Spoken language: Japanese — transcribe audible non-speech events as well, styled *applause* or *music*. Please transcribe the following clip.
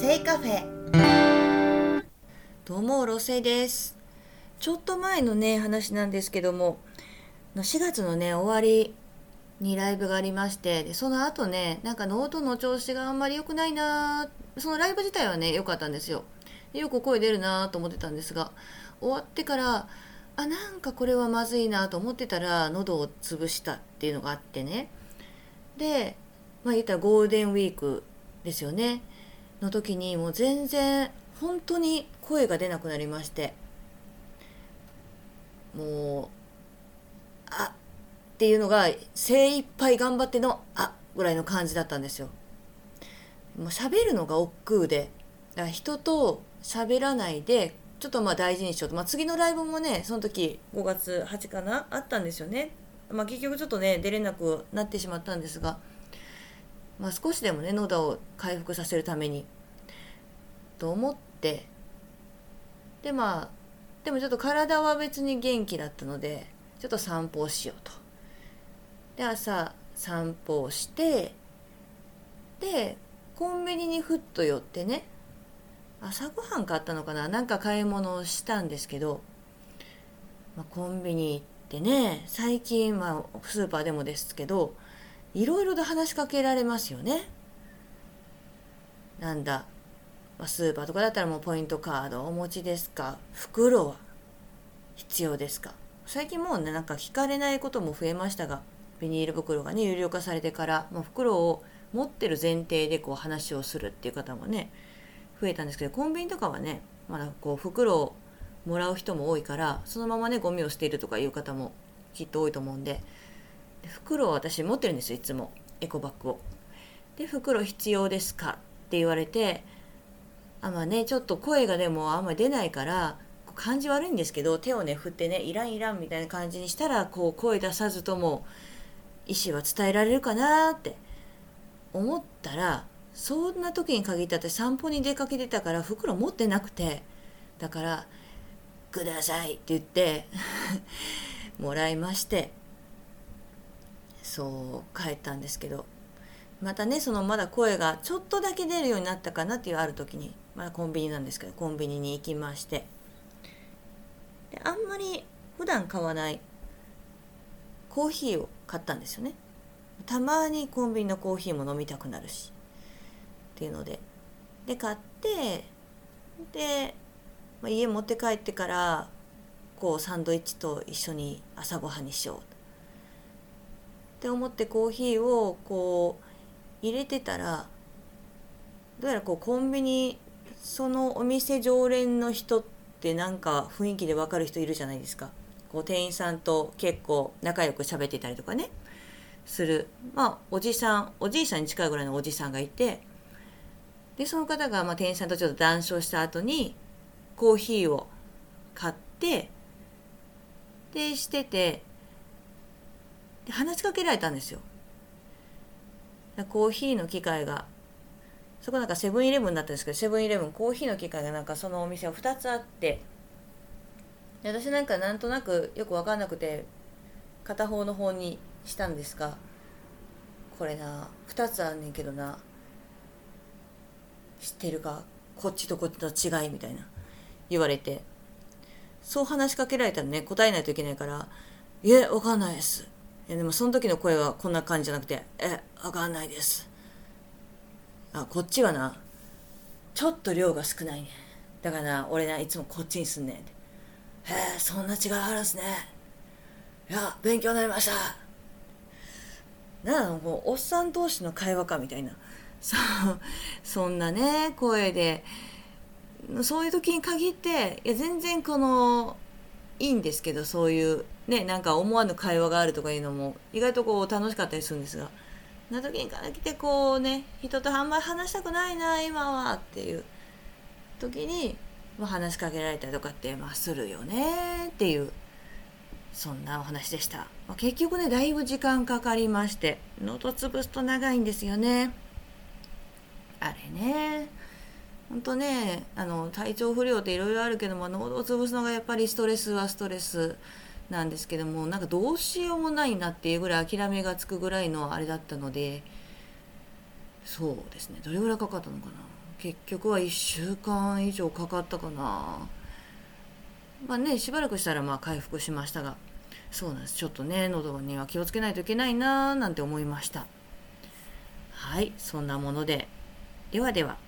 星カフェ。どうもロ星です。ちょっと前のね話なんですけども4月のね終わりにライブがありましてでその後ねなんかノートの調子があんまり良くないなそのライブ自体はね良かったんですよ。よく声出るなと思ってたんですが終わってからあなんかこれはまずいなと思ってたら喉を潰したっていうのがあってね。でまあ言ったらゴールデンウィークですよね。の時にもう全然本当に声が出なくなりまして。もうあっていうのが精一杯頑張ってのあぐらいの感じだったんですよ。もう喋るのが億劫でだから人と喋らないでちょっとまあ大事にしようと、まあ、次のライブもねその時5月8かなあったんですよね。まあ結局ちょっとね出れなくなってしまったんですがまあ少しでもね喉を回復させるために。と思って。でまあでもちょっと体は別に元気だったのでちょっと散歩をしようと。で朝散歩をしてでコンビニにふっと寄ってね朝ごはん買ったのかななんか買い物をしたんですけど、まあ、コンビニ行ってね最近、まあ、スーパーでもですけどいろいろと話しかけられますよね。なんだまあ、スーパーとかだったらもうポイントカードお持ちですか？袋は必要ですか？最近もうねなんか聞かれないことも増えましたがビニール袋がね有料化されてからもう袋を持ってる前提でこう話をするっていう方もね増えたんですけどコンビニとかはねまだこう袋をもらう人も多いからそのままねゴミを捨てるとかいう方もきっと多いと思うんでで袋を私持ってるんですよいつも。エコバッグを。で袋必要ですか？って言われてあまあねちょっと声がでもあんまり出ないから感じ悪いんですけど手をね振ってねイランイランみたいな感じにしたらこう声出さずとも意思は伝えられるかなって思ったらそんな時に限ったって散歩に出かけてたから袋持ってなくてだから「ください」って言って *laughs* もらいましてそう帰ったんですけど。またねそのまだ声がちょっとだけ出るようになったかなっていうある時にまあ、コンビニなんですけどコンビニに行きまして。であんまり普段買わないコーヒーを買ったんですよね。たまにコンビニのコーヒーも飲みたくなるし。っていうので。で買ってで、まあ、家持って帰ってからこうサンドイッチと一緒に朝ごはんにしよう。って思ってコーヒーをこう入れてたらどうやらこうコンビニそのお店常連の人ってなんか雰囲気でわかる人いるじゃないですか。こう店員さんと結構仲良く喋ってたりとかねする。まあおじさんおじいさんに近いぐらいのおじさんがいてでその方がまあ店員さんとちょっと談笑した後にコーヒーを買ってでしててで話しかけられたんですよ。コーヒーの機械がそこなんかセブンイレブンだったんですけどセブンイレブンコーヒーの機械がなんかそのお店は2つあって私なんかなんとなくよく分かんなくて片方の方にしたんですがこれな2つあんねんけどな知ってるか？こっちとこっちの違いみたいな言われて。そう話しかけられたらね答えないといけないから「いえわかんないです」いやでもその時の声はこんな感じじゃなくて「えわかんないです」あこっちはなちょっと量が少ないね。だからな俺ないつもこっちにすんねん。へえそんな違いあるんすね。いや勉強になりました。なあもうおっさん同士の会話かみたいな。そうそんなね声で。そういう時に限っていや全然このいいんですけどそういうねなんか思わぬ会話があるとかいうのも意外とこう楽しかったりするんですがな時にから来てこうね人とあんまり話したくないな今はっていう時に、まあ、話しかけられたりとかって、まあ、するよねっていうそんなお話でした、まあ、結局ねだいぶ時間かかりまして喉潰すと長いんですよね。あれねほんとねあの体調不良っていろいろあるけども喉を潰すのがやっぱりストレスはストレス。なんですけどもなんかどうしようもないなっていうぐらい諦めがつくぐらいのあれだったのでそうですね。どれぐらいかかったのかな。結局は1週間以上かかったかな。まあねしばらくしたらまあ回復しましたがそうなんです。ちょっとね喉には気をつけないといけないなーなんて思いました。はい。そんなもので。ではでは。